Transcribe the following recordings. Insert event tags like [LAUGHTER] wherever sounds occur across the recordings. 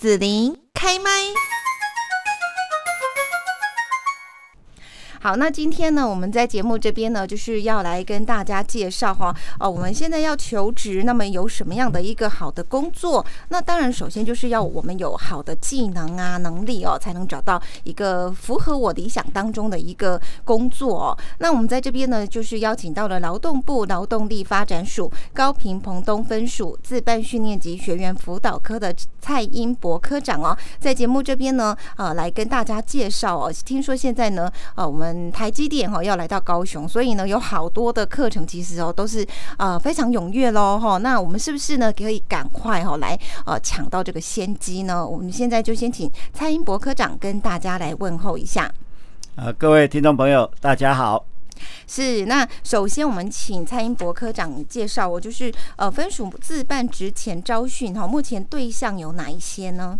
子琳开麦。好，那今天呢，我们在节目这边呢，就是要来跟大家介绍哈，哦，我们现在要求职，那么有什么样的一个好的工作？那当然，首先就是要我们有好的技能啊、能力哦，才能找到一个符合我理想当中的一个工作。哦。那我们在这边呢，就是邀请到了劳动部劳动力发展署高平澎东分署自办训练及学员辅导科的蔡英博科长哦，在节目这边呢，呃，来跟大家介绍哦。听说现在呢，呃，我们嗯，台积电哈要来到高雄，所以呢有好多的课程，其实哦都是呃非常踊跃喽哈。那我们是不是呢可以赶快哈来呃抢到这个先机呢？我们现在就先请蔡英博科长跟大家来问候一下。呃，各位听众朋友，大家好。是，那首先我们请蔡英博科长介绍，我就是呃分属自办职前招训哈，目前对象有哪一些呢？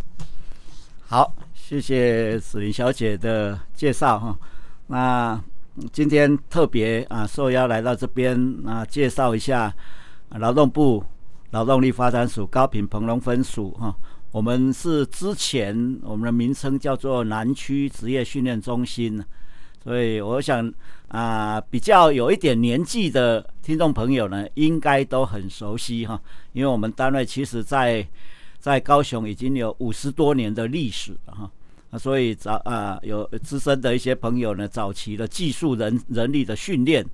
好，谢谢子林小姐的介绍哈。那今天特别啊受邀来到这边啊，介绍一下劳动部劳动力发展署高平蓬龙分署哈。我们是之前我们的名称叫做南区职业训练中心，所以我想啊，比较有一点年纪的听众朋友呢，应该都很熟悉哈，因为我们单位其实在在高雄已经有五十多年的历史了哈。所以早啊有资深的一些朋友呢，早期的技术人人力的训练，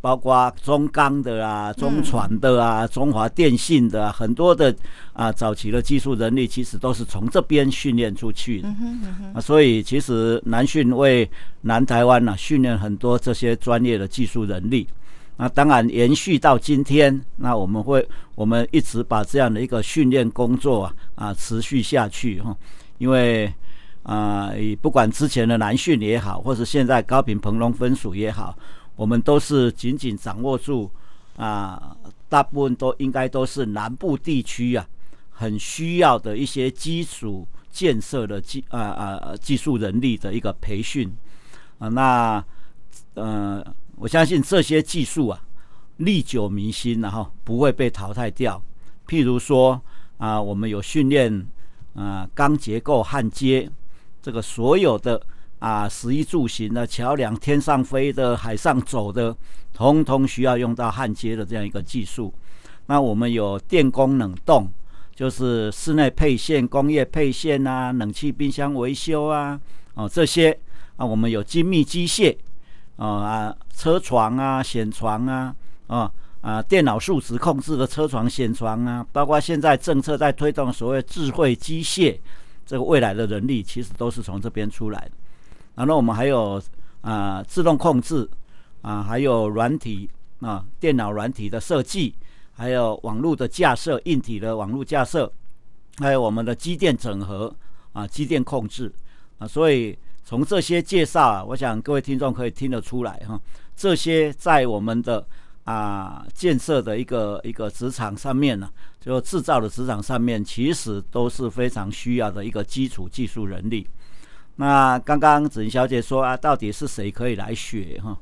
包括中钢的啊、中船的啊、中华电信的啊，很多的啊早期的技术人力其实都是从这边训练出去的。啊，所以其实南训为南台湾呢训练很多这些专业的技术人力。那当然延续到今天，那我们会我们一直把这样的一个训练工作啊啊持续下去哈，因为。啊，不管之前的南训也好，或是现在高频蓬龙分署也好，我们都是紧紧掌握住啊，大部分都应该都是南部地区啊，很需要的一些基础建设的技啊啊技术人力的一个培训啊。那呃，我相信这些技术啊，历久弥新，然后不会被淘汰掉。譬如说啊，我们有训练啊钢结构焊接。这个所有的啊，食衣住行的桥梁，天上飞的、海上走的，通通需要用到焊接的这样一个技术。那我们有电工冷冻，就是室内配线、工业配线啊，冷气、冰箱维修啊，哦这些啊，我们有精密机械啊啊，车床啊、舷床啊，啊啊，电脑数值控制的车床、舷床啊，包括现在政策在推动所谓智慧机械。这个未来的人力其实都是从这边出来的，然后我们还有啊自动控制啊，还有软体啊电脑软体的设计，还有网络的架设、硬体的网络架设，还有我们的机电整合啊机电控制啊，所以从这些介绍啊，我想各位听众可以听得出来哈，这些在我们的。啊，建设的一个一个职场上面呢，就制造的职场上面，其实都是非常需要的一个基础技术人力。那刚刚子怡小姐说啊，到底是谁可以来学哈？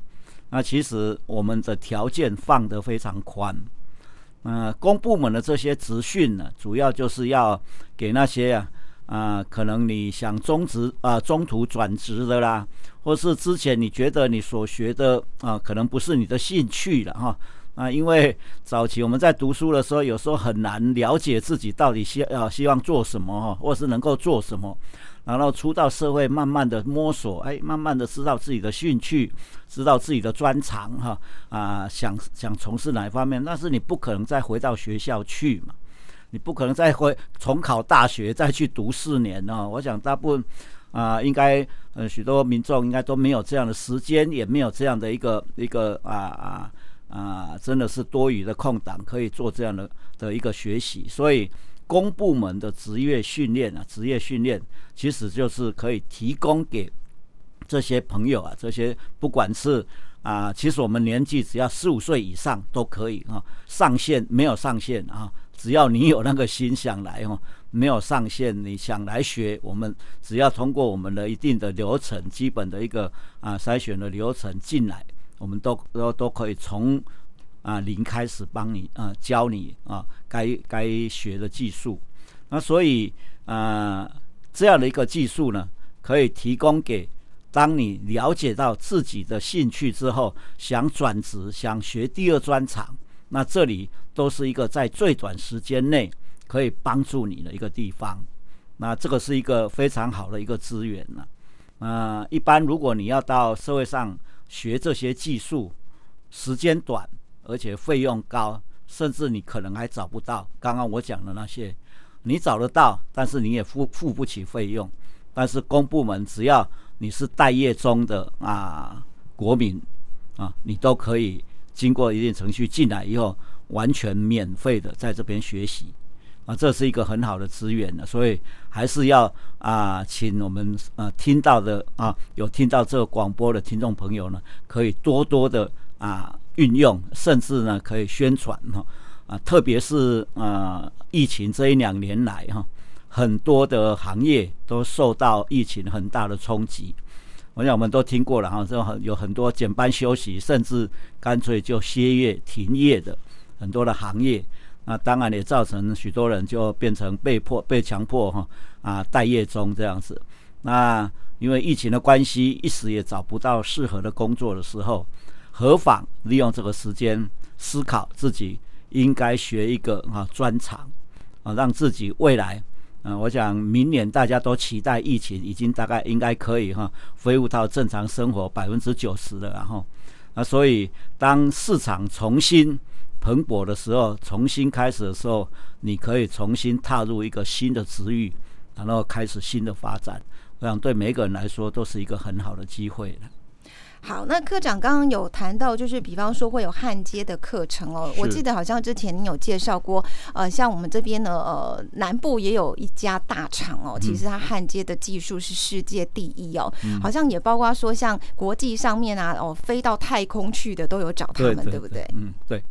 那其实我们的条件放得非常宽。嗯，公部门的这些职训呢，主要就是要给那些啊啊，可能你想中职啊中途转职的啦。或是之前你觉得你所学的啊，可能不是你的兴趣了哈啊，因为早期我们在读书的时候，有时候很难了解自己到底希啊希望做什么哈，或是能够做什么，然后出到社会慢慢的摸索，哎，慢慢的知道自己的兴趣，知道自己的专长哈啊，想想从事哪一方面，但是你不可能再回到学校去嘛，你不可能再回重考大学再去读四年哦，[LAUGHS] 我想大部分。啊，应该呃许多民众应该都没有这样的时间，也没有这样的一个一个啊啊啊，真的是多余的空档可以做这样的的一个学习。所以公部门的职业训练啊，职业训练其实就是可以提供给这些朋友啊，这些不管是啊，其实我们年纪只要十五岁以上都可以啊，上限没有上限啊，只要你有那个心想来哦。没有上限，你想来学，我们只要通过我们的一定的流程，基本的一个啊筛选的流程进来，我们都都都可以从啊零开始帮你啊教你啊该该学的技术。那所以啊这样的一个技术呢，可以提供给当你了解到自己的兴趣之后，想转职、想学第二专长，那这里都是一个在最短时间内可以帮助你的一个地方。那这个是一个非常好的一个资源了。呃，一般如果你要到社会上学这些技术，时间短，而且费用高，甚至你可能还找不到。刚刚我讲的那些，你找得到，但是你也付付不起费用。但是公部门只要你是待业中的啊国民啊，你都可以经过一定程序进来以后，完全免费的在这边学习啊，这是一个很好的资源的，所以还是要啊，请我们啊听到的啊，有听到这个广播的听众朋友呢，可以多多的啊运用，甚至呢可以宣传哈啊，特别是呃疫情这一两年来哈。很多的行业都受到疫情很大的冲击，我想我们都听过了哈，这很有很多减班休息，甚至干脆就歇业停业的很多的行业，那当然也造成许多人就变成被迫被强迫哈啊待业中这样子。那因为疫情的关系，一时也找不到适合的工作的时候，何妨利用这个时间思考自己应该学一个啊专长啊，让自己未来。嗯，我想明年大家都期待疫情已经大概应该可以哈恢复到正常生活百分之九十了，然后啊，所以当市场重新蓬勃的时候，重新开始的时候，你可以重新踏入一个新的职域，然后开始新的发展。我想对每个人来说都是一个很好的机会了。好，那科长刚刚有谈到，就是比方说会有焊接的课程哦。我记得好像之前您有介绍过，呃，像我们这边呢，呃，南部也有一家大厂哦，其实它焊接的技术是世界第一哦。好像也包括说像国际上面啊，哦，飞到太空去的都有找他们，对不对？嗯，对。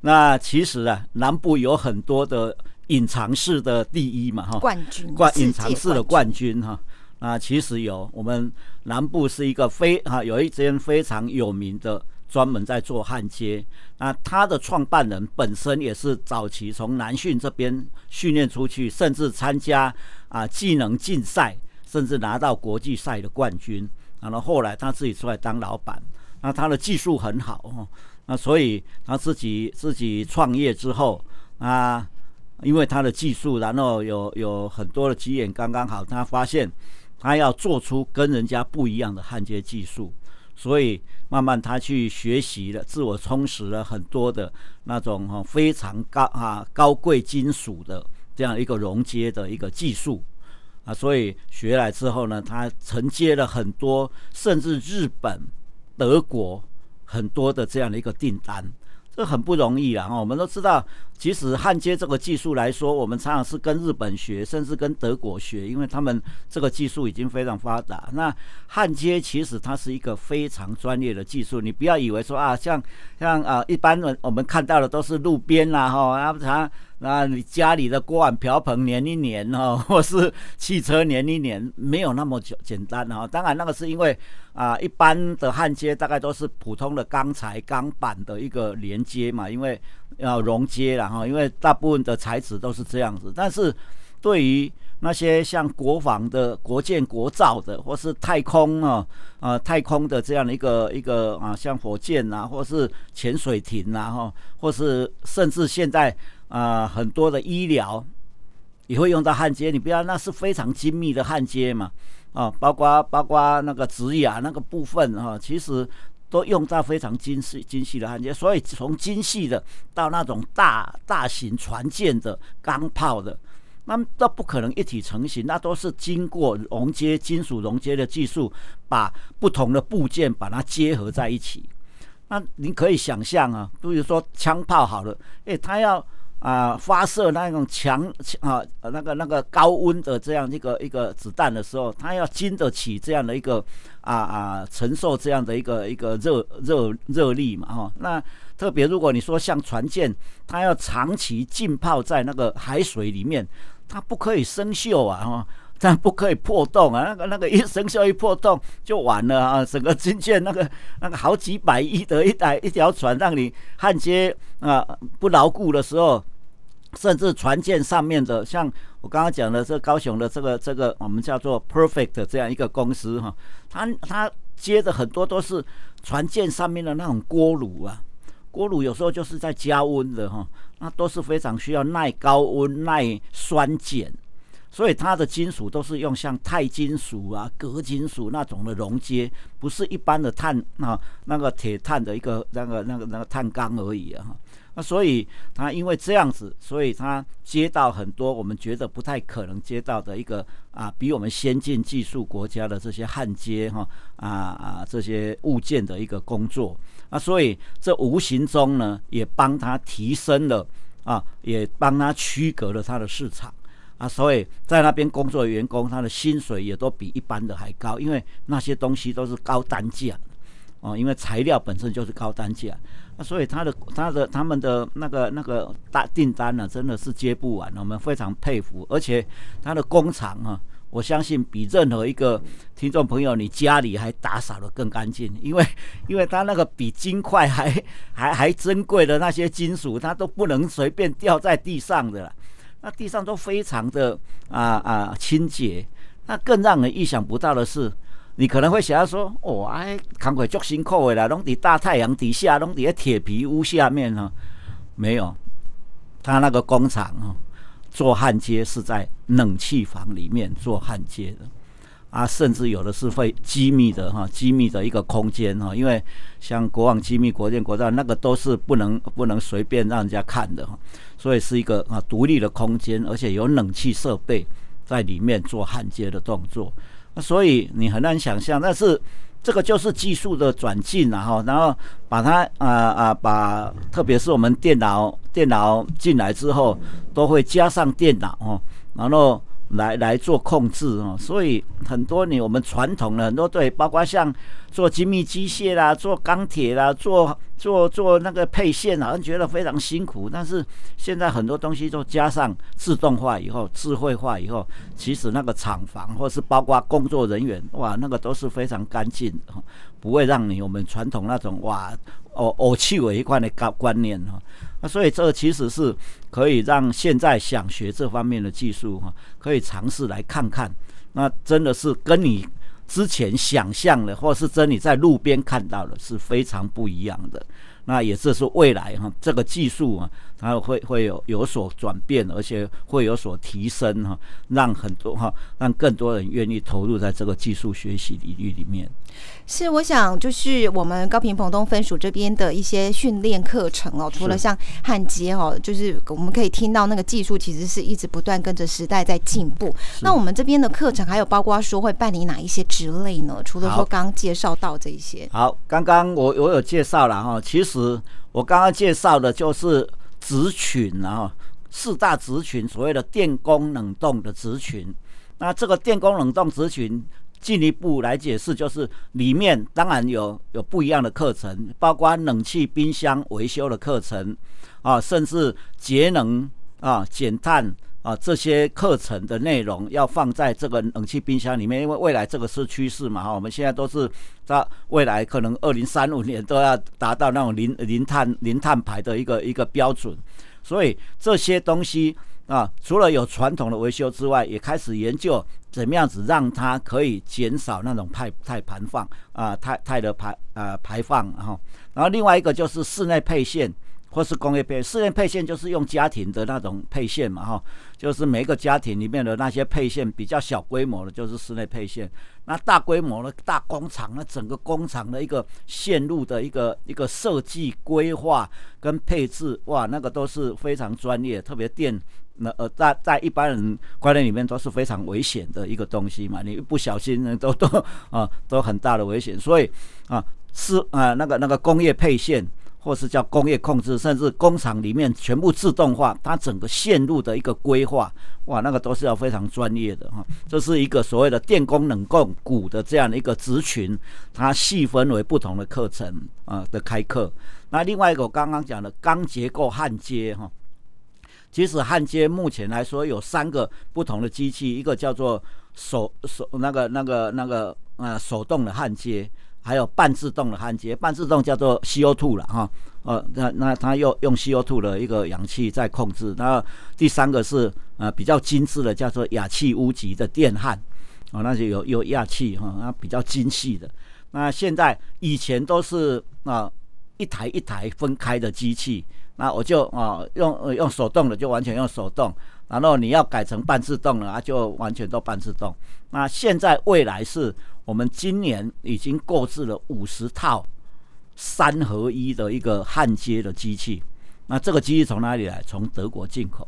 那其实啊，南部有很多的隐藏式的第一嘛，哈，冠军，冠隐藏式的冠军哈。啊，其实有，我们南部是一个非啊，有一间非常有名的，专门在做焊接。那他的创办人本身也是早期从南训这边训练出去，甚至参加啊技能竞赛，甚至拿到国际赛的冠军。然后后来他自己出来当老板，那他的技术很好哦。那所以他自己自己创业之后啊，因为他的技术，然后有有很多的机缘刚刚好，他发现。他要做出跟人家不一样的焊接技术，所以慢慢他去学习了，自我充实了很多的那种哈非常高啊高贵金属的这样一个熔接的一个技术啊，所以学来之后呢，他承接了很多，甚至日本、德国很多的这样的一个订单。这很不容易啊！哈，我们都知道，其实焊接这个技术来说，我们常常是跟日本学，甚至跟德国学，因为他们这个技术已经非常发达。那焊接其实它是一个非常专业的技术，你不要以为说啊，像像啊，一般人我们看到的都是路边啦，哈，啊，常。那你家里的锅碗瓢盆粘一粘哈，[LAUGHS] 或是汽车粘一粘，没有那么简简单哈。当然那个是因为啊，一般的焊接大概都是普通的钢材、钢板的一个连接嘛，因为要熔接然后因为大部分的材质都是这样子。但是对于那些像国防的、国建国造的，或是太空啊啊太空的这样的一个一个啊，像火箭啊，或是潜水艇啊，哈，或是甚至现在。啊，很多的医疗也会用到焊接，你不要，那是非常精密的焊接嘛，啊，包括包括那个植牙那个部分哈，其实都用到非常精细精细的焊接，所以从精细的到那种大大型船舰的钢炮的，那都不可能一体成型，那都是经过熔接金属熔接的技术，把不同的部件把它结合在一起。那你可以想象啊，比如说枪炮好了，诶，它要啊，发射那种强啊，那个那个高温的这样一个一个子弹的时候，它要经得起这样的一个啊啊承受这样的一个一个热热热力嘛哈。那特别如果你说像船舰，它要长期浸泡在那个海水里面，它不可以生锈啊哈，但不可以破洞啊。那个那个一生锈一破洞就完了啊，整个军舰那个那个好几百亿的一台一条船让你焊接啊不牢固的时候。甚至船舰上面的，像我刚刚讲的这高雄的这个这个我们叫做 Perfect 这样一个公司哈，它它接的很多都是船舰上面的那种锅炉啊，锅炉有时候就是在加温的哈，那都是非常需要耐高温、耐酸碱。所以它的金属都是用像钛金属啊、铬金属那种的熔接，不是一般的碳啊那个铁碳的一个那个那个那个碳钢而已啊。那所以他因为这样子，所以他接到很多我们觉得不太可能接到的一个啊比我们先进技术国家的这些焊接哈啊啊这些物件的一个工作。那所以这无形中呢也帮他提升了啊，也帮他区隔了他的市场。啊，所以在那边工作的员工，他的薪水也都比一般的还高，因为那些东西都是高单价，哦，因为材料本身就是高单价，那所以他的他的他们的那个那个大订单呢，真的是接不完，我们非常佩服，而且他的工厂啊，我相信比任何一个听众朋友你家里还打扫的更干净，因为因为他那个比金块还还还珍贵的那些金属，它都不能随便掉在地上的。那地上都非常的啊啊清洁，那更让人意想不到的是，你可能会想要说，哦，哎，扛鬼足辛苦的啦，拢伫大太阳底下，拢伫铁皮屋下面呢，没有，他那个工厂哦，做焊接是在冷气房里面做焊接的。啊，甚至有的是会机密的哈，机密的一个空间哈，因为像国网机密、国建、国造那个都是不能不能随便让人家看的哈，所以是一个啊独立的空间，而且有冷气设备在里面做焊接的动作。那所以你很难想象，但是这个就是技术的转进然后然后把它啊啊把，特别是我们电脑电脑进来之后，都会加上电脑哦，然后。来来做控制哦，所以很多你我们传统的很多对，包括像做精密机械啦、做钢铁啦、做做做那个配线，好像觉得非常辛苦。但是现在很多东西都加上自动化以后、智慧化以后，其实那个厂房或是包括工作人员，哇，那个都是非常干净，不会让你我们传统那种哇哦哦气为一块的观观念哈。那所以这其实是可以让现在想学这方面的技术哈，可以尝试来看看。那真的是跟你之前想象的，或是真你在路边看到的，是非常不一样的。那也是未来哈，这个技术啊，它会会有有所转变，而且会有所提升哈，让很多哈，让更多人愿意投入在这个技术学习领域里面。是，我想就是我们高平澎东分署这边的一些训练课程哦，除了像焊接哦，就是我们可以听到那个技术其实是一直不断跟着时代在进步。那我们这边的课程还有包括说会办理哪一些职类呢？除了说刚刚介绍到这一些，好，刚刚我我有介绍了哈，其实我刚刚介绍的就是职群啊，四大职群，所谓的电工冷冻的职群。那这个电工冷冻职群。进一步来解释，就是里面当然有有不一样的课程，包括冷气、冰箱维修的课程啊，甚至节能啊、减碳啊这些课程的内容要放在这个冷气、冰箱里面，因为未来这个是趋势嘛哈。我们现在都是在未来可能二零三五年都要达到那种零零碳零碳排的一个一个标准，所以这些东西啊，除了有传统的维修之外，也开始研究。怎么样子让它可以减少那种碳碳排放啊，碳碳的排啊排放哈，然后另外一个就是室内配线或是工业配室内配线就是用家庭的那种配线嘛哈，就是每一个家庭里面的那些配线比较小规模的，就是室内配线。那大规模的大工厂，那整个工厂的一个线路的一个一个设计规划跟配置，哇，那个都是非常专业，特别电。那呃，在在一般人观念里面都是非常危险的一个东西嘛，你一不小心呢，都都啊，都很大的危险。所以啊，是啊，那个那个工业配线，或是叫工业控制，甚至工厂里面全部自动化，它整个线路的一个规划，哇，那个都是要非常专业的哈。这是一个所谓的电工冷供股的这样的一个职群，它细分为不同的课程啊的开课。那另外一个我刚刚讲的钢结构焊接哈。其实焊接目前来说有三个不同的机器，一个叫做手手那个那个那个呃手动的焊接还有半自动的焊接，半自动叫做 CO2 了哈，呃，那那它又用 CO2 的一个氧气在控制。然后第三个是呃比较精致的，叫做氩气无极的电焊，哦，那就有有氩气哈，那比较精细的。那现在以前都是啊一台一台分开的机器，那我就啊用用手动的就完全用手动，然后你要改成半自动了啊就完全都半自动。那现在未来是。我们今年已经购置了五十套三合一的一个焊接的机器，那这个机器从哪里来？从德国进口。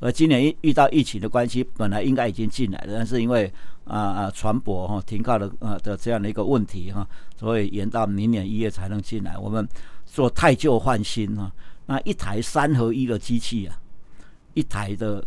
而今年遇遇到疫情的关系，本来应该已经进来了，但是因为啊啊船舶哈停靠的呃的这样的一个问题哈，所以延到明年一月才能进来。我们做太旧换新啊，那一台三合一的机器啊，一台的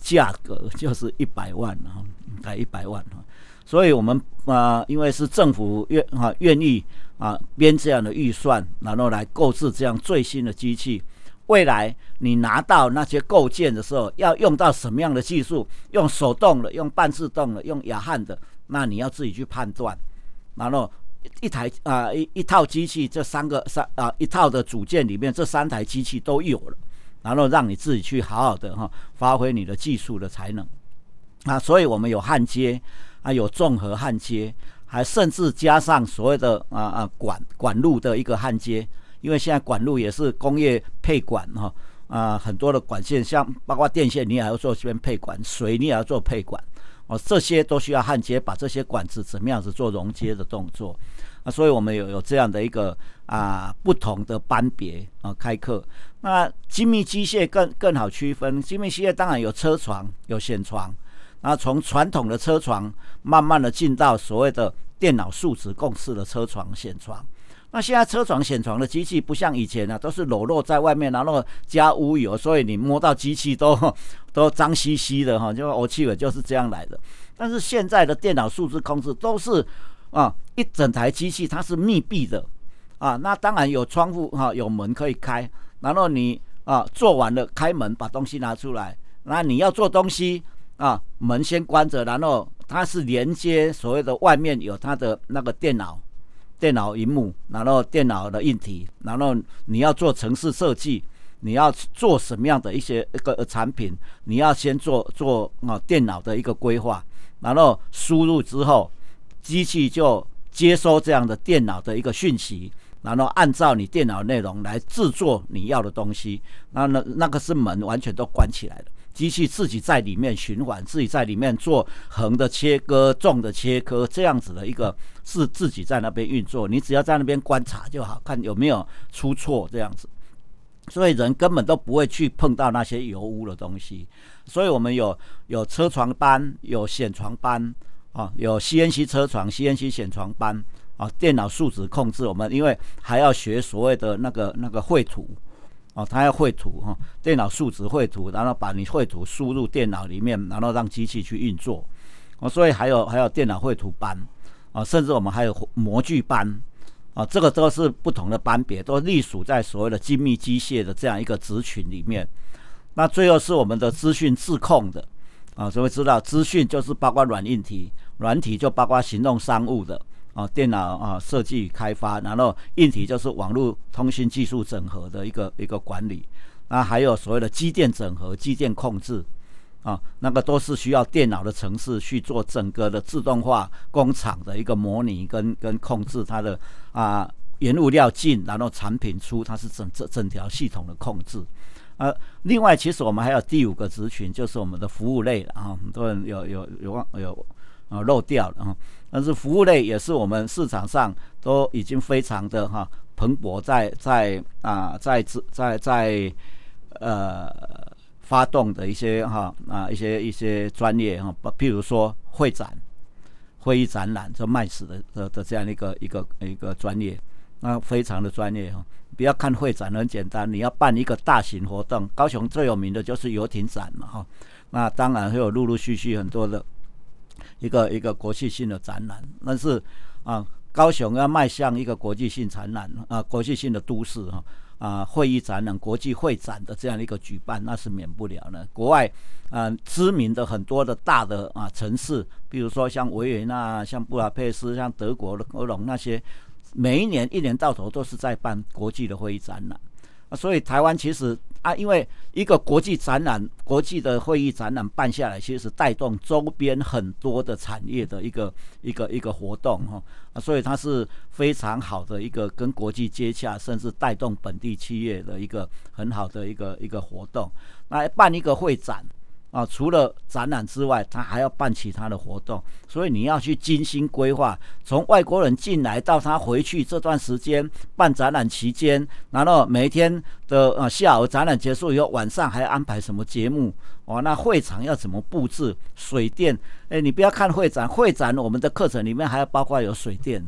价格 [LAUGHS] 就是一百万啊，才一百万啊。所以，我们啊，因为是政府愿啊愿意啊编这样的预算，然后来购置这样最新的机器。未来你拿到那些构件的时候，要用到什么样的技术？用手动的，用半自动的，用亚焊的，那你要自己去判断。然后一台啊一一套机器，这三个三啊一套的组件里面，这三台机器都有了，然后让你自己去好好的哈发挥你的技术的才能。啊，所以我们有焊接。啊有综合焊接，还甚至加上所谓的啊啊管管路的一个焊接，因为现在管路也是工业配管哈啊很多的管线，像包括电线，你也要做这边配管，水你也要做配管哦，这些都需要焊接，把这些管子怎么样子做熔接的动作啊，所以我们有有这样的一个啊不同的班别啊开课。那精密机械更更好区分，精密机械当然有车床，有舷床。那从传统的车床慢慢的进到所谓的电脑数值共识的车床、显床。那现在车床、显床的机器不像以前啊，都是裸露在外面，然后加污油，所以你摸到机器都都脏兮兮的哈，就欧气味就是这样来的。但是现在的电脑数字控制都是啊，一整台机器它是密闭的啊，那当然有窗户哈，有门可以开，然后你啊做完了开门把东西拿出来，那你要做东西。啊，门先关着，然后它是连接所谓的外面有它的那个电脑，电脑荧幕，然后电脑的硬体，然后你要做城市设计，你要做什么样的一些一个产品，你要先做做啊电脑的一个规划，然后输入之后，机器就接收这样的电脑的一个讯息，然后按照你电脑内容来制作你要的东西，那那那个是门完全都关起来了。机器自己在里面循环，自己在里面做横的切割、纵的切割，这样子的一个是自己在那边运作。你只要在那边观察就好，看有没有出错这样子。所以人根本都不会去碰到那些油污的东西。所以我们有有车床班，有显床班啊，有 CNC 车床、CNC 显床班啊，电脑数值控制。我们因为还要学所谓的那个那个绘图。哦，他要绘图哈，电脑数值绘图，然后把你绘图输入电脑里面，然后让机器去运作。哦，所以还有还有电脑绘图班，啊，甚至我们还有模具班，啊，这个都是不同的班别，都隶属在所谓的精密机械的这样一个职群里面。那最后是我们的资讯自控的，啊，所以知道资讯就是包括软硬体，软体就包括行动商务的。啊，电脑啊，设计开发，然后硬体就是网络通讯技术整合的一个一个管理，那还有所谓的机电整合、机电控制，啊，那个都是需要电脑的程式去做整个的自动化工厂的一个模拟跟跟控制它的啊原物料进，然后产品出，它是整整整条系统的控制。呃，另外其实我们还有第五个职群，就是我们的服务类了啊，很多人有有有忘有。啊，漏掉了啊！但是服务类也是我们市场上都已经非常的哈蓬勃，在在啊在在在呃发动的一些哈啊一些一些专业哈，譬如说会展、会议展览这卖死的的的这样一个一个一个专业，那非常的专业哈。不要看会展很简单，你要办一个大型活动，高雄最有名的就是游艇展嘛哈。那当然会有陆陆续续很多的。一个一个国际性的展览，但是啊，高雄要迈向一个国际性展览啊，国际性的都市哈啊，会议展览、国际会展的这样一个举办，那是免不了的。国外啊，知名的很多的大的啊城市，比如说像维也纳、像布达佩斯、像德国的科隆那些，每一年一年到头都是在办国际的会议展览啊，所以台湾其实啊，因为一个国际展览、国际的会议展览办下来，其实是带动周边很多的产业的一个一个一个活动哈啊，所以它是非常好的一个跟国际接洽，甚至带动本地企业的一个很好的一个一个活动。那办一个会展。啊，除了展览之外，他还要办其他的活动，所以你要去精心规划。从外国人进来到他回去这段时间办展览期间，然后每一天的呃下午展览结束以后，晚上还要安排什么节目？哦，那会场要怎么布置？水电？哎，你不要看会展，会展我们的课程里面还要包括有水电，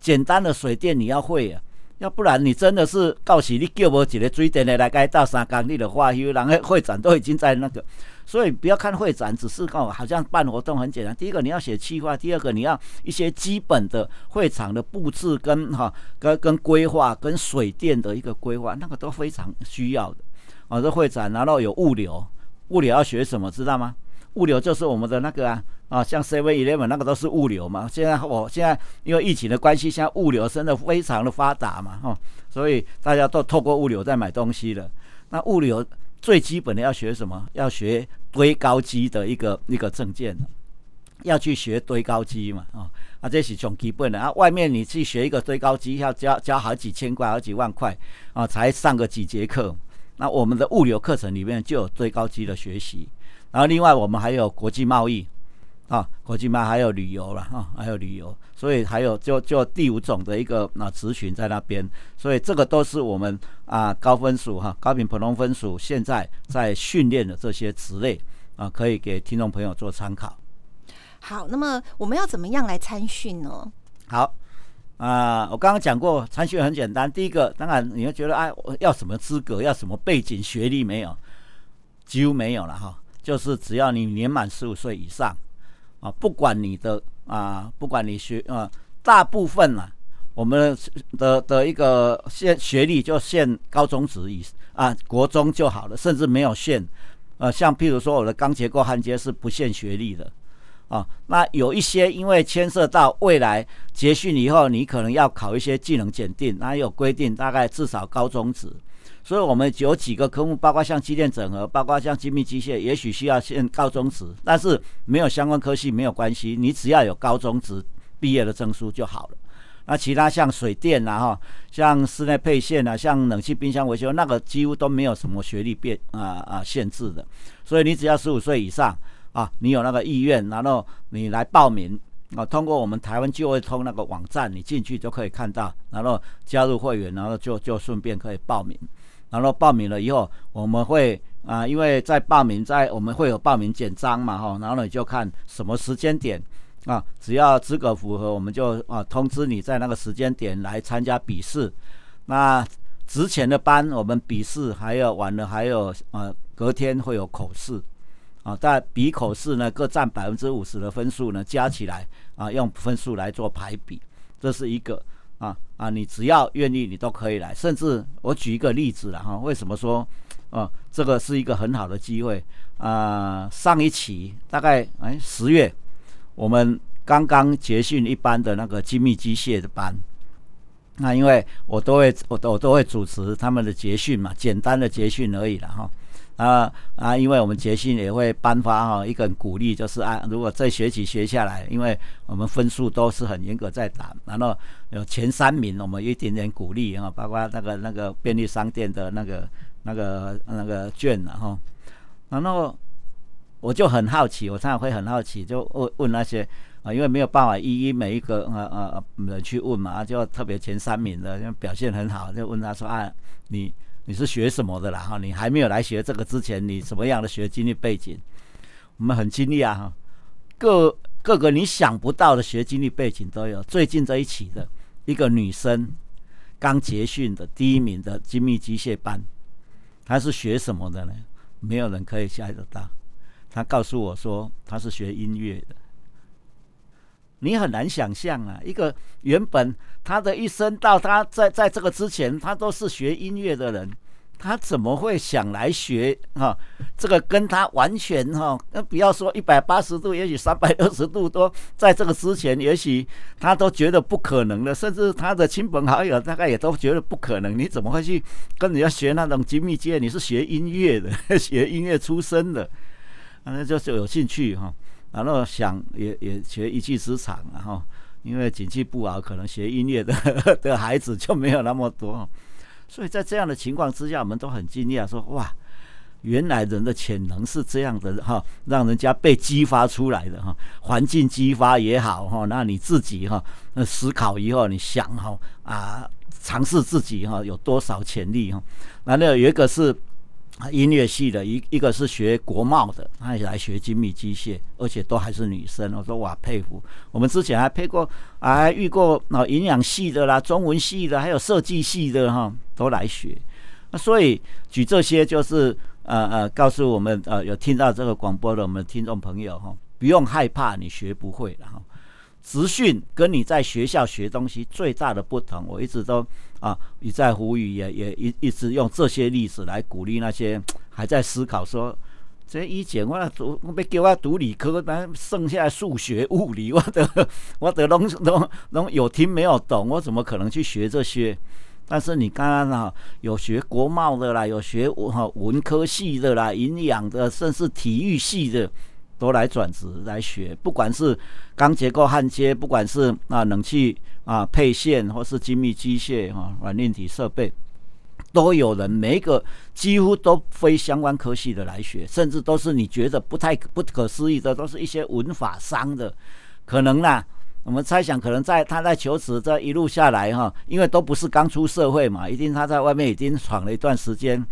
简单的水电你要会啊。要不然你真的是到时你叫我一个水电的来该到三工，你的话，因为人个会展都已经在那个，所以不要看会展，只是告好像办活动很简单。第一个你要写计划，第二个你要一些基本的会场的布置跟哈跟跟规划跟水电的一个规划，那个都非常需要的。啊，这会展然后有物流，物流要学什么知道吗？物流就是我们的那个啊啊，像 Seven Eleven 那个都是物流嘛。现在我现在因为疫情的关系，现在物流真的非常的发达嘛，哈，所以大家都透过物流在买东西了。那物流最基本的要学什么？要学堆高机的一个一个证件要去学堆高机嘛，啊啊，这是从基本的啊。外面你去学一个堆高机，要交交好几千块、好几万块啊，才上个几节课。那我们的物流课程里面就有堆高机的学习。然后另外我们还有国际贸易，啊，国际贸还有旅游了啊，还有旅游，所以还有就就第五种的一个啊咨询在那边，所以这个都是我们啊高分数哈高频普通分数现在在训练的这些职类啊，可以给听众朋友做参考。好，那么我们要怎么样来参训呢？好啊，我刚刚讲过参训很简单，第一个当然你会觉得哎，我要什么资格，要什么背景学历没有，几乎没有了哈。就是只要你年满十五岁以上，啊，不管你的啊，不管你学啊，大部分啊，我们的的一个限学历就限高中职以啊，国中就好了，甚至没有限，呃，像譬如说我的钢结构焊接是不限学历的，啊，那有一些因为牵涉到未来结训以后，你可能要考一些技能检定，那有规定大概至少高中职。所以，我们有几个科目，包括像机电整合，包括像精密机械，也许需要先高中职，但是没有相关科系没有关系，你只要有高中职毕业的证书就好了。那其他像水电啊，哈，像室内配线啊，像冷气、冰箱维修，那个几乎都没有什么学历变啊啊限制的。所以你只要十五岁以上啊，你有那个意愿，然后你来报名啊，通过我们台湾就会通那个网站，你进去就可以看到，然后加入会员，然后就就顺便可以报名。然后报名了以后，我们会啊，因为在报名在我们会有报名简章嘛哈，然后你就看什么时间点啊，只要资格符合，我们就啊通知你在那个时间点来参加笔试。那之前的班我们笔试还有完了，还有呃隔天会有口试啊，在笔口试呢各占百分之五十的分数呢加起来啊用分数来做排比，这是一个。啊啊！你只要愿意，你都可以来。甚至我举一个例子了哈，为什么说，哦，这个是一个很好的机会啊？上一期大概哎十月，我们刚刚结训一班的那个精密机械的班，那因为我都会我都我都会主持他们的结训嘛，简单的结训而已了哈。啊啊！因为我们捷信也会颁发哈一个鼓励，就是啊，如果这学期学下来，因为我们分数都是很严格在打，然后有前三名，我们一点点鼓励哈，包括那个那个便利商店的那个那个那个券了哈。然后我就很好奇，我常常会很好奇，就问问那些啊，因为没有办法一一每一个啊啊人去问嘛，就特别前三名的，因为表现很好，就问他说啊，你。你是学什么的啦？哈，你还没有来学这个之前，你什么样的学经历背景？我们很惊讶哈，各各个你想不到的学经历背景都有。最近这一期的一个女生刚结训的第一名的精密机械班，她是学什么的呢？没有人可以猜得到。她告诉我说，她是学音乐的。你很难想象啊，一个原本他的一生到他在在这个之前，他都是学音乐的人，他怎么会想来学哈？这个跟他完全哈，那不要说一百八十度，也许三百六十度都在这个之前，也许他都觉得不可能的，甚至他的亲朋好友大概也都觉得不可能。你怎么会去跟人家学那种精密机？你是学音乐的，[LAUGHS] 学音乐出身的，那就是有兴趣哈。然后想也也学一技之长，然后因为景气不好，可能学音乐的 [LAUGHS] 的孩子就没有那么多。所以在这样的情况之下，我们都很惊讶，说哇，原来人的潜能是这样的哈，让人家被激发出来的哈，环境激发也好哈，那你自己哈，思考以后，你想哈啊，尝试自己哈有多少潜力哈，那那有一个是。音乐系的一一个是学国贸的，他也来学精密机械，而且都还是女生。我说哇，佩服！我们之前还配过，还遇过那营养系的啦、中文系的，还有设计系的哈，都来学。那所以举这些就是呃呃，告诉我们呃有听到这个广播的我们听众朋友哈，不用害怕你学不会然后。职训跟你在学校学东西最大的不同，我一直都啊一再呼吁，也也一一直用这些例子来鼓励那些还在思考说，这以前我读我被叫我读理科，但剩下数学、物理，我的我的拢拢拢有听没有懂，我怎么可能去学这些？但是你刚刚啊有学国贸的啦，有学文哈文科系的啦，营养的，甚至体育系的。都来转职来学，不管是钢结构焊接，不管是啊冷气啊配线，或是精密机械哈软硬体设备，都有人，每一个几乎都非相关科系的来学，甚至都是你觉得不太不可思议的，都是一些文法商的，可能啦，我们猜想可能在他在求职这一路下来哈，因为都不是刚出社会嘛，一定他在外面已经闯了一段时间，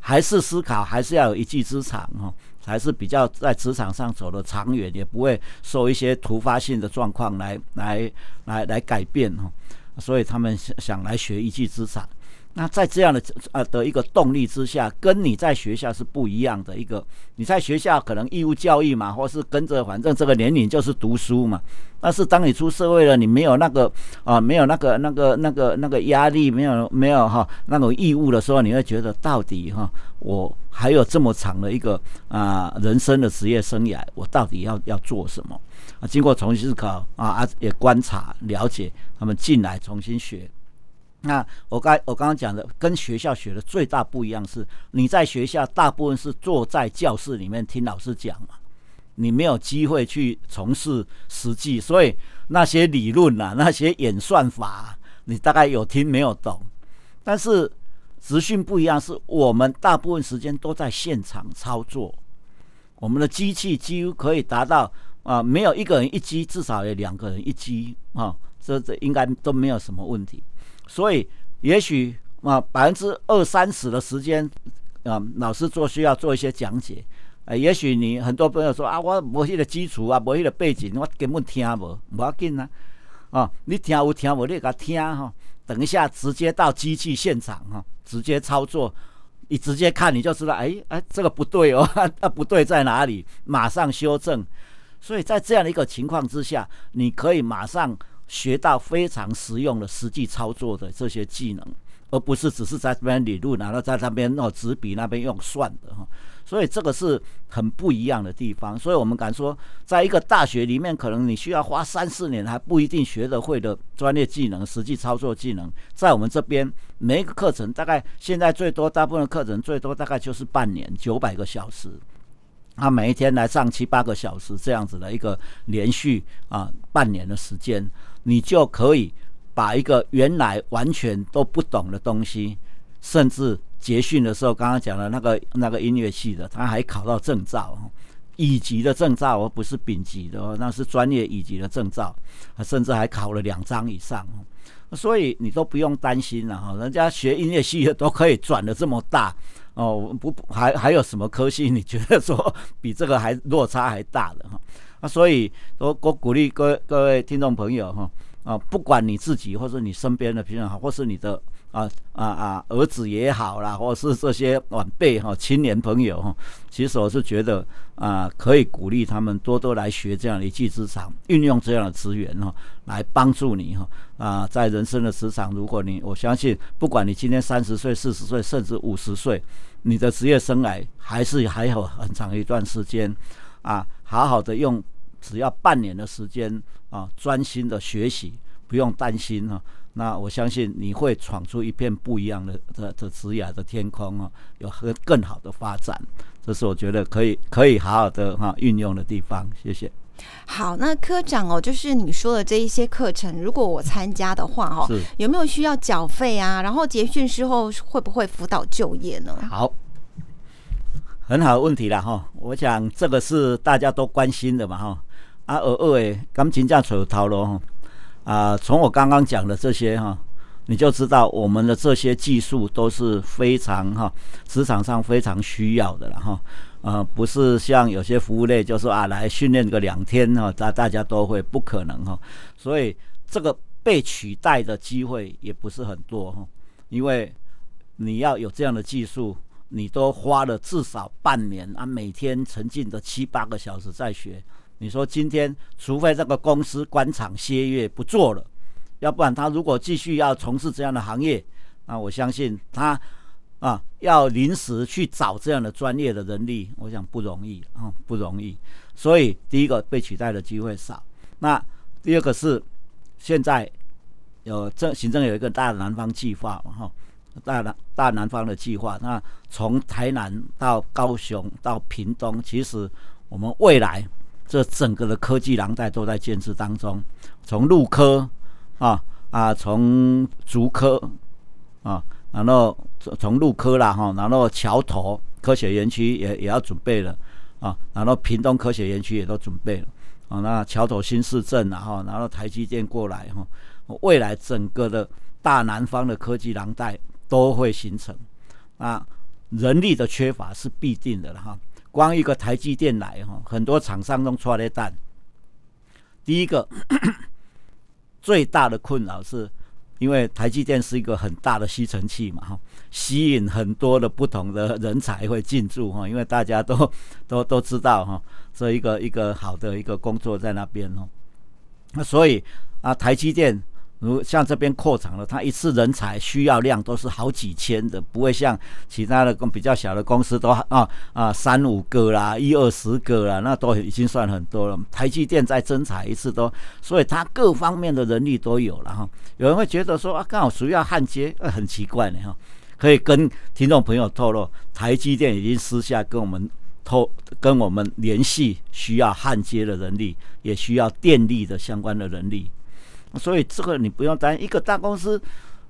还是思考，还是要有一技之长哈。还是比较在职场上走的长远，也不会受一些突发性的状况来来来来改变哈，所以他们想想来学一技之长。那在这样的呃的一个动力之下，跟你在学校是不一样的一个。你在学校可能义务教育嘛，或是跟着反正这个年龄就是读书嘛。但是当你出社会了，你没有那个啊，没有那个那个那个那个压力，没有没有哈那种义务的时候，你会觉得到底哈，我还有这么长的一个啊人生的职业生涯，我到底要要做什么啊？经过重新思考啊啊，也观察了解他们进来重新学。那我刚我刚刚讲的，跟学校学的最大不一样是，你在学校大部分是坐在教室里面听老师讲嘛，你没有机会去从事实际，所以那些理论啊，那些演算法，你大概有听没有懂。但是职训不一样，是我们大部分时间都在现场操作，我们的机器几乎可以达到啊，没有一个人一机，至少有两个人一机啊，这这应该都没有什么问题。所以，也许啊，百分之二三十的时间，啊，老师做需要做一些讲解。啊，也许你很多朋友说啊，我无迄个基础啊，无迄个背景，我根本听无，无要紧啊。啊，你听有听无？你甲听哈。等一下，直接到机器现场哈，直接操作，你直接看你就知道，哎哎，这个不对哦，那 [LAUGHS] 不对在哪里？马上修正。所以在这样的一个情况之下，你可以马上。学到非常实用的实际操作的这些技能，而不是只是在这边理论，然后在那边哦纸笔那边用算的哈。所以这个是很不一样的地方。所以我们敢说，在一个大学里面，可能你需要花三四年还不一定学得会的专业技能、实际操作技能，在我们这边每一个课程大概现在最多大部分课程最多大概就是半年九百个小时。他每一天来上七八个小时这样子的一个连续啊半年的时间，你就可以把一个原来完全都不懂的东西，甚至结训的时候刚刚讲的那个那个音乐系的，他还考到证照，乙级的证照而不是丙级的，那是专业乙级的证照，甚至还考了两张以上，所以你都不用担心了哈，人家学音乐系的都可以转的这么大。哦，不，还还有什么科系？你觉得说比这个还落差还大的哈？所以我我鼓励各各位听众朋友哈，啊，不管你自己或是你身边的朋友好，或是你的啊啊啊儿子也好啦，或是这些晚辈哈、青年朋友哈，其实我是觉得啊，可以鼓励他们多多来学这样的一技之长，运用这样的资源哈，来帮助你哈啊，在人生的职场，如果你我相信，不管你今天三十岁、四十岁，甚至五十岁，你的职业生涯还是还有很长一段时间啊，好好的用。只要半年的时间啊，专心的学习，不用担心哈。那我相信你会闯出一片不一样的的的职业的天空啊，有和更好的发展。这是我觉得可以可以好好的哈运用的地方。谢谢。好，那科长哦，就是你说的这一些课程，如果我参加的话哦，有没有需要缴费啊？然后结训之后会不会辅导就业呢？好。很好的问题了哈，我想这个是大家都关心的嘛哈。啊，二二诶，钢琴架手套咯哈。啊，从我刚刚讲的这些哈，你就知道我们的这些技术都是非常哈，职场上非常需要的了哈。啊，不是像有些服务类，就是啊来训练个两天哈，大大家都会不可能哈。所以这个被取代的机会也不是很多哈，因为你要有这样的技术。你都花了至少半年啊，每天沉浸的七八个小时在学。你说今天，除非这个公司关厂歇业不做了，要不然他如果继续要从事这样的行业，那我相信他啊，要临时去找这样的专业的人力，我想不容易啊，不容易。所以第一个被取代的机会少。那第二个是现在有政行政有一个大南方计划嘛哈。大南大南方的计划，那从台南到高雄到屏东，其实我们未来这整个的科技廊带都在建设当中。从陆科啊啊，从竹科啊，然后从陆科啦哈，然后桥头科学园区也也要准备了啊，然后屏东科学园区也都准备了啊。那桥头新市镇然后然后台积电过来哈，未来整个的大南方的科技廊带。都会形成，啊，人力的缺乏是必定的了哈。光一个台积电来哈，很多厂商都出来蛋。第一个 [COUGHS] 最大的困扰是，因为台积电是一个很大的吸尘器嘛哈，吸引很多的不同的人才会进驻哈。因为大家都 [LAUGHS] 都都知道哈，这一个一个好的一个工作在那边哦。那所以啊，台积电。如像这边扩厂了，它一次人才需要量都是好几千的，不会像其他的公比较小的公司都啊啊三五个啦，一二十个啦，那都已经算很多了。台积电再增产一次都，所以它各方面的人力都有了哈。有人会觉得说啊，刚好需要焊接，呃，很奇怪呢哈。可以跟听众朋友透露，台积电已经私下跟我们透跟我们联系，需要焊接的人力，也需要电力的相关的人力。所以这个你不用担心，一个大公司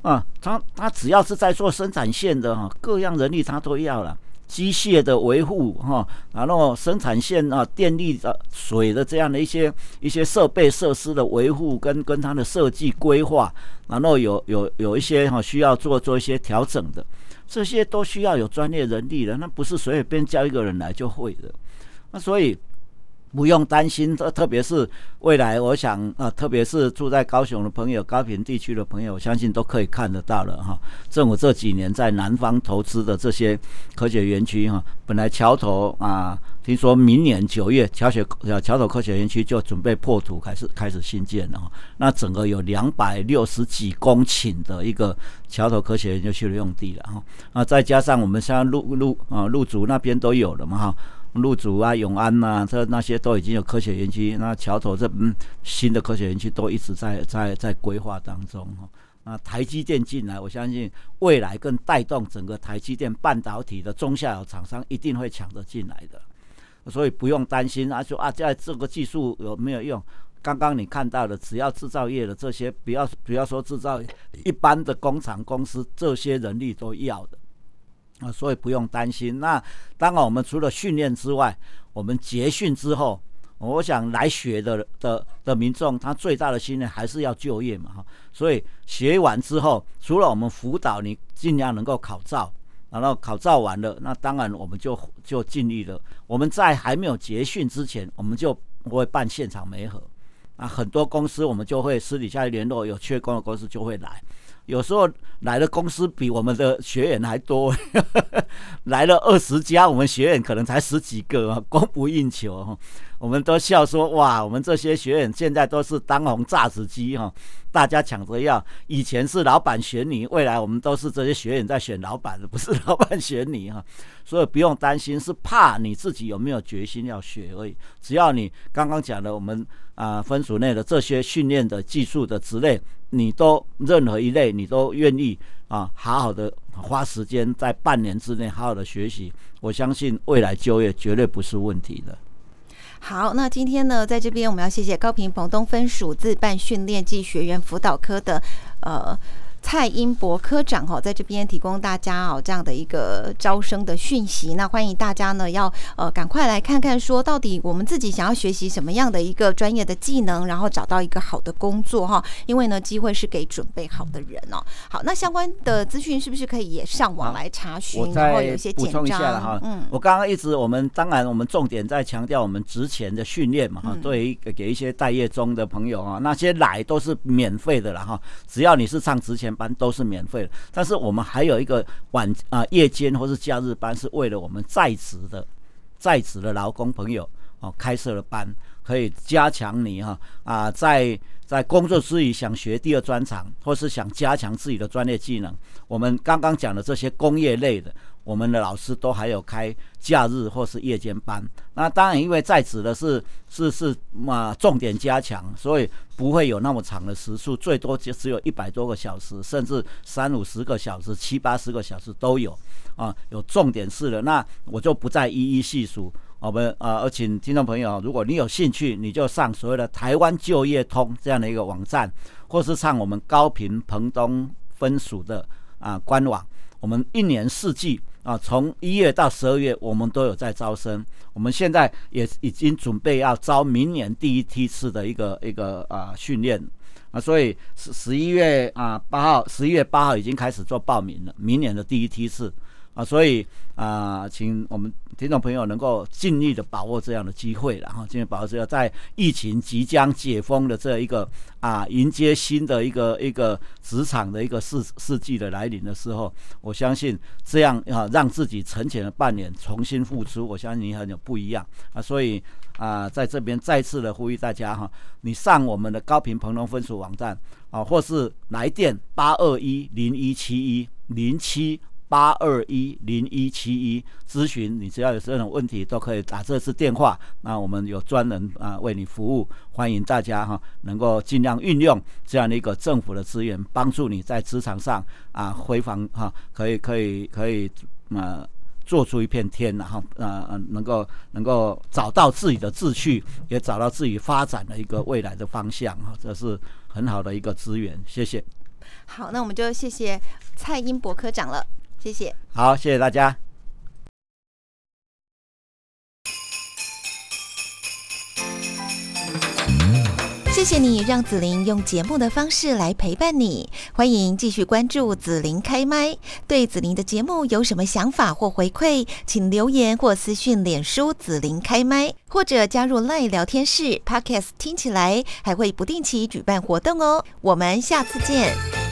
啊，他他只要是在做生产线的哈，各样人力他都要了，机械的维护哈，然后生产线啊，电力的、水的这样的一些一些设备设施的维护跟跟它的设计规划，然后有有有一些哈需要做做一些调整的，这些都需要有专业人力的，那不是随便叫一个人来就会的，那所以。不用担心，特特别是未来，我想啊，特别是住在高雄的朋友、高平地区的朋友，相信都可以看得到了哈。政府这几年在南方投资的这些科学园区哈，本来桥头啊，听说明年九月桥学桥头科学园区就准备破土开始开始新建了哈。那整个有两百六十几公顷的一个桥头科学园区的用地了哈。啊，再加上我们现在陆陆啊陆竹那边都有了嘛哈。陆竹啊、永安呐，这那些都已经有科学园区。那桥头这嗯新的科学园区都一直在在在规划当中哈。那台积电进来，我相信未来更带动整个台积电半导体的中下游厂商一定会抢着进来的。所以不用担心啊，说啊在这个技术有没有用？刚刚你看到的，只要制造业的这些，不要不要说制造一般的工厂公司，这些人力都要的。啊，所以不用担心。那当然，我们除了训练之外，我们结训之后，我想来学的的的民众，他最大的心愿还是要就业嘛，哈。所以学完之后，除了我们辅导你尽量能够考照，然后考照完了，那当然我们就就尽力了。我们在还没有结训之前，我们就不会办现场媒合。啊，很多公司我们就会私底下联络，有缺工的公司就会来。有时候来的公司比我们的学员还多，[LAUGHS] 来了二十家，我们学员可能才十几个，供不应求。我们都笑说：哇，我们这些学员现在都是当红榨子机哈，大家抢着要。以前是老板选你，未来我们都是这些学员在选老板，[LAUGHS] 不是老板选你哈。所以不用担心，是怕你自己有没有决心要学而已。只要你刚刚讲的，我们啊分组内的这些训练的技术的之类。你都任何一类，你都愿意啊，好好的花时间在半年之内好好的学习，我相信未来就业绝对不是问题的。好，那今天呢，在这边我们要谢谢高平彭东分署自办训练暨学员辅导科的呃。蔡英博科长哈，在这边提供大家哦这样的一个招生的讯息。那欢迎大家呢，要呃赶快来看看，说到底我们自己想要学习什么样的一个专业的技能，然后找到一个好的工作哈。因为呢，机会是给准备好的人哦。好，那相关的资讯是不是可以也上网来查询？然后有一些补充一下了哈。嗯，我刚刚一直我们当然我们重点在强调我们职前的训练嘛哈。对于给一些待业中的朋友啊，那些来都是免费的了哈。只要你是上职前。班都是免费的，但是我们还有一个晚啊夜间或是假日班，是为了我们在职的在职的劳工朋友哦开设了班，可以加强你哈啊在在工作之余想学第二专长，或是想加强自己的专业技能。我们刚刚讲的这些工业类的。我们的老师都还有开假日或是夜间班，那当然因为在职的是是是嘛重点加强，所以不会有那么长的时数，最多就只有一百多个小时，甚至三五十个小时、七八十个小时都有啊，有重点式的，那我就不再一一细数。我们啊，而请听众朋友，如果你有兴趣，你就上所谓的台湾就业通这样的一个网站，或是上我们高频彭东分署的啊官网。我们一年四季啊，从一月到十二月，我们都有在招生。我们现在也已经准备要招明年第一梯次的一个一个啊训练啊，所以十十一月啊八号，十一月八号已经开始做报名了，明年的第一梯次。啊，所以啊，请我们听众朋友能够尽力的把握这样的机会，然后尽力把握这个在疫情即将解封的这一个啊，迎接新的一个一个职场的一个世世纪的来临的时候，我相信这样啊，让自己沉潜了半年，重新复出，我相信你很有不一样啊。所以啊，在这边再次的呼吁大家哈，你上我们的高频鹏龙分数网站啊，或是来电八二一零一七一零七。八二一零一七一咨询，你只要有这种问题都可以打这次电话，那我们有专人啊为你服务，欢迎大家哈能够尽量运用这样的一个政府的资源，帮助你在职场上啊回防哈，可以可以可以啊做出一片天，然后啊能够能够找到自己的志趣，也找到自己发展的一个未来的方向哈，这是很好的一个资源，谢谢。好，那我们就谢谢蔡英博科长了。谢谢，好，谢谢大家。谢谢你让紫琳用节目的方式来陪伴你，欢迎继续关注紫琳开麦。对紫琳的节目有什么想法或回馈，请留言或私讯脸书紫琳开麦，或者加入赖聊天室 Podcast，听起来还会不定期举办活动哦。我们下次见。